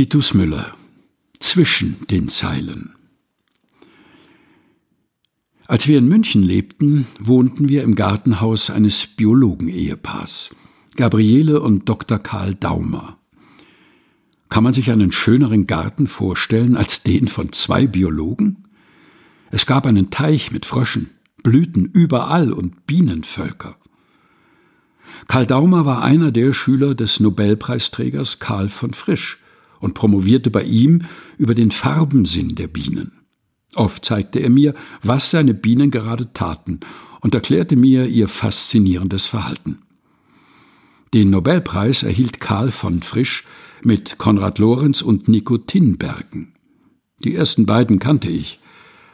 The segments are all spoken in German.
Titus Müller Zwischen den Zeilen Als wir in München lebten, wohnten wir im Gartenhaus eines Biologen-Ehepaars, Gabriele und Dr. Karl Daumer. Kann man sich einen schöneren Garten vorstellen als den von zwei Biologen? Es gab einen Teich mit Fröschen, Blüten überall und Bienenvölker. Karl Daumer war einer der Schüler des Nobelpreisträgers Karl von Frisch und promovierte bei ihm über den Farbensinn der Bienen. Oft zeigte er mir, was seine Bienen gerade taten und erklärte mir ihr faszinierendes Verhalten. Den Nobelpreis erhielt Karl von Frisch mit Konrad Lorenz und Nico Tinbergen. Die ersten beiden kannte ich.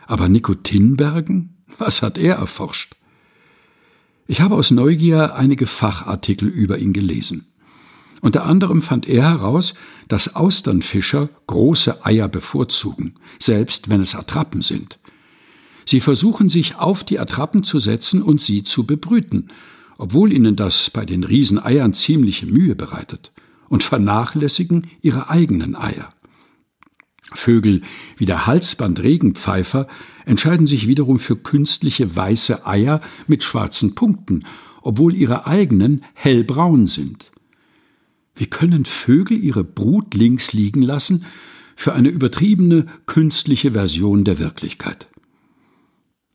Aber Nico Tinbergen? Was hat er erforscht? Ich habe aus Neugier einige Fachartikel über ihn gelesen. Unter anderem fand er heraus, dass Austernfischer große Eier bevorzugen, selbst wenn es Attrappen sind. Sie versuchen sich auf die Attrappen zu setzen und sie zu bebrüten, obwohl ihnen das bei den Rieseneiern ziemliche Mühe bereitet, und vernachlässigen ihre eigenen Eier. Vögel wie der Halsbandregenpfeifer entscheiden sich wiederum für künstliche weiße Eier mit schwarzen Punkten, obwohl ihre eigenen hellbraun sind. Wie können Vögel ihre Brut links liegen lassen für eine übertriebene künstliche Version der Wirklichkeit?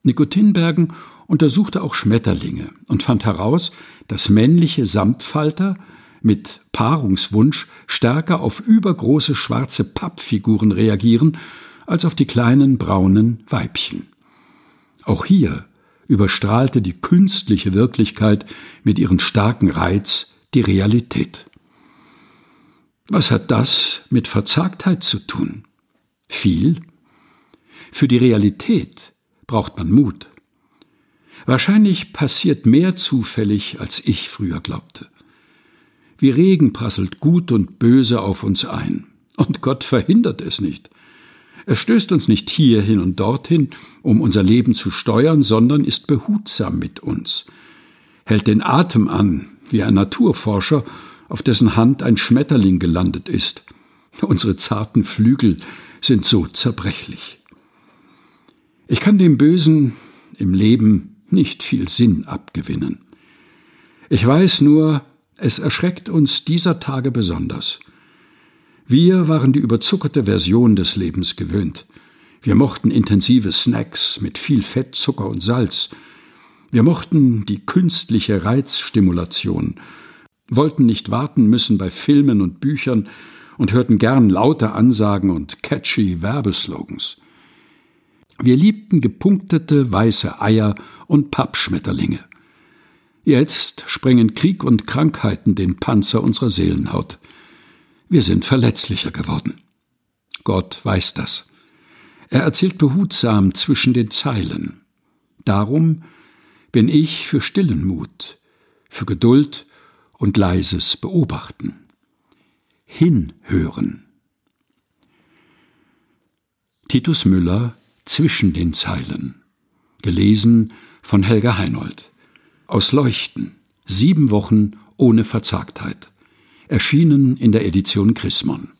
Nikotinbergen untersuchte auch Schmetterlinge und fand heraus, dass männliche Samtfalter mit Paarungswunsch stärker auf übergroße schwarze Pappfiguren reagieren als auf die kleinen braunen Weibchen. Auch hier überstrahlte die künstliche Wirklichkeit mit ihren starken Reiz die Realität. Was hat das mit Verzagtheit zu tun? Viel? Für die Realität braucht man Mut. Wahrscheinlich passiert mehr zufällig, als ich früher glaubte. Wie Regen prasselt Gut und Böse auf uns ein. Und Gott verhindert es nicht. Er stößt uns nicht hierhin und dorthin, um unser Leben zu steuern, sondern ist behutsam mit uns, hält den Atem an, wie ein Naturforscher, auf dessen Hand ein Schmetterling gelandet ist. Unsere zarten Flügel sind so zerbrechlich. Ich kann dem Bösen im Leben nicht viel Sinn abgewinnen. Ich weiß nur, es erschreckt uns dieser Tage besonders. Wir waren die überzuckerte Version des Lebens gewöhnt. Wir mochten intensive Snacks mit viel Fett, Zucker und Salz. Wir mochten die künstliche Reizstimulation, wollten nicht warten müssen bei Filmen und Büchern und hörten gern laute Ansagen und catchy Werbeslogans. Wir liebten gepunktete weiße Eier und Pappschmetterlinge. Jetzt sprengen Krieg und Krankheiten den Panzer unserer Seelenhaut. Wir sind verletzlicher geworden. Gott weiß das. Er erzählt behutsam zwischen den Zeilen. Darum bin ich für stillen Mut, für Geduld und leises Beobachten. Hinhören. Titus Müller Zwischen den Zeilen. Gelesen von Helga Heinold aus Leuchten. Sieben Wochen ohne Verzagtheit. Erschienen in der Edition Chrismon.